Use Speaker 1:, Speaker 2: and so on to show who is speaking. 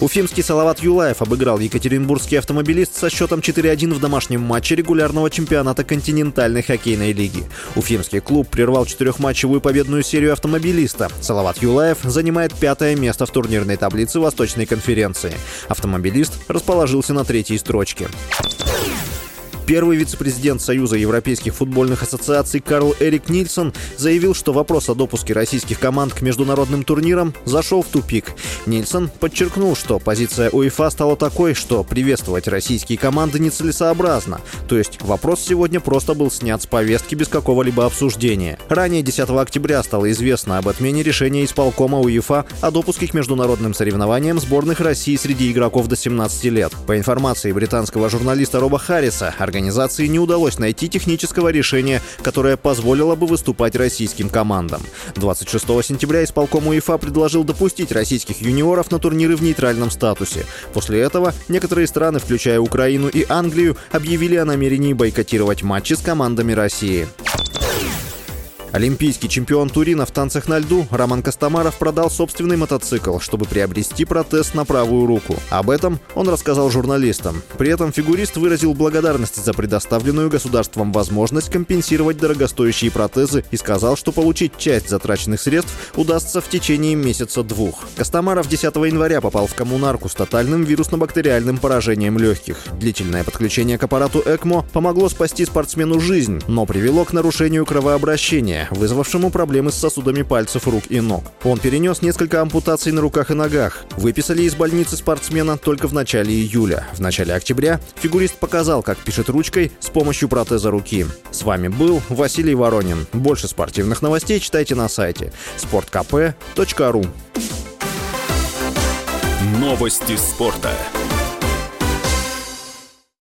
Speaker 1: Уфимский Салават Юлаев обыграл екатеринбургский автомобилист со счетом 4-1 в домашнем матче регулярного чемпионата континентальной хоккейной лиги. Уфимский клуб прервал четырехматчевую победную серию автомобилиста. Салават Юлаев занимает пятое место в турнирной таблице Восточной конференции. Автомобилист расположился на третьей строчке. Первый вице-президент Союза европейских футбольных ассоциаций Карл Эрик Нильсон заявил, что вопрос о допуске российских команд к международным турнирам зашел в тупик. Нильсон подчеркнул, что позиция УЕФА стала такой, что приветствовать российские команды нецелесообразно. То есть вопрос сегодня просто был снят с повестки без какого-либо обсуждения. Ранее 10 октября стало известно об отмене решения исполкома УЕФА о допуске к международным соревнованиям сборных России среди игроков до 17 лет. По информации британского журналиста Роба Харриса, организации не удалось найти технического решения, которое позволило бы выступать российским командам. 26 сентября исполком УЕФА предложил допустить российских юниоров на турниры в нейтральном статусе. После этого некоторые страны, включая Украину и Англию, объявили о намерении бойкотировать матчи с командами России. Олимпийский чемпион Турина в танцах на льду Роман Костомаров продал собственный мотоцикл, чтобы приобрести протез на правую руку. Об этом он рассказал журналистам. При этом фигурист выразил благодарность за предоставленную государством возможность компенсировать дорогостоящие протезы и сказал, что получить часть затраченных средств удастся в течение месяца-двух. Костомаров 10 января попал в коммунарку с тотальным вирусно-бактериальным поражением легких. Длительное подключение к аппарату ЭКМО помогло спасти спортсмену жизнь, но привело к нарушению кровообращения, вызвавшему проблемы с сосудами пальцев рук и ног. Он перенес несколько ампутаций на руках и ногах. Выписали из больницы спортсмена только в начале июля. В начале октября фигурист показал, как пишет ручкой с помощью протеза руки. С вами был Василий Воронин. Больше спортивных новостей читайте на сайте sportkp.ru
Speaker 2: Новости спорта.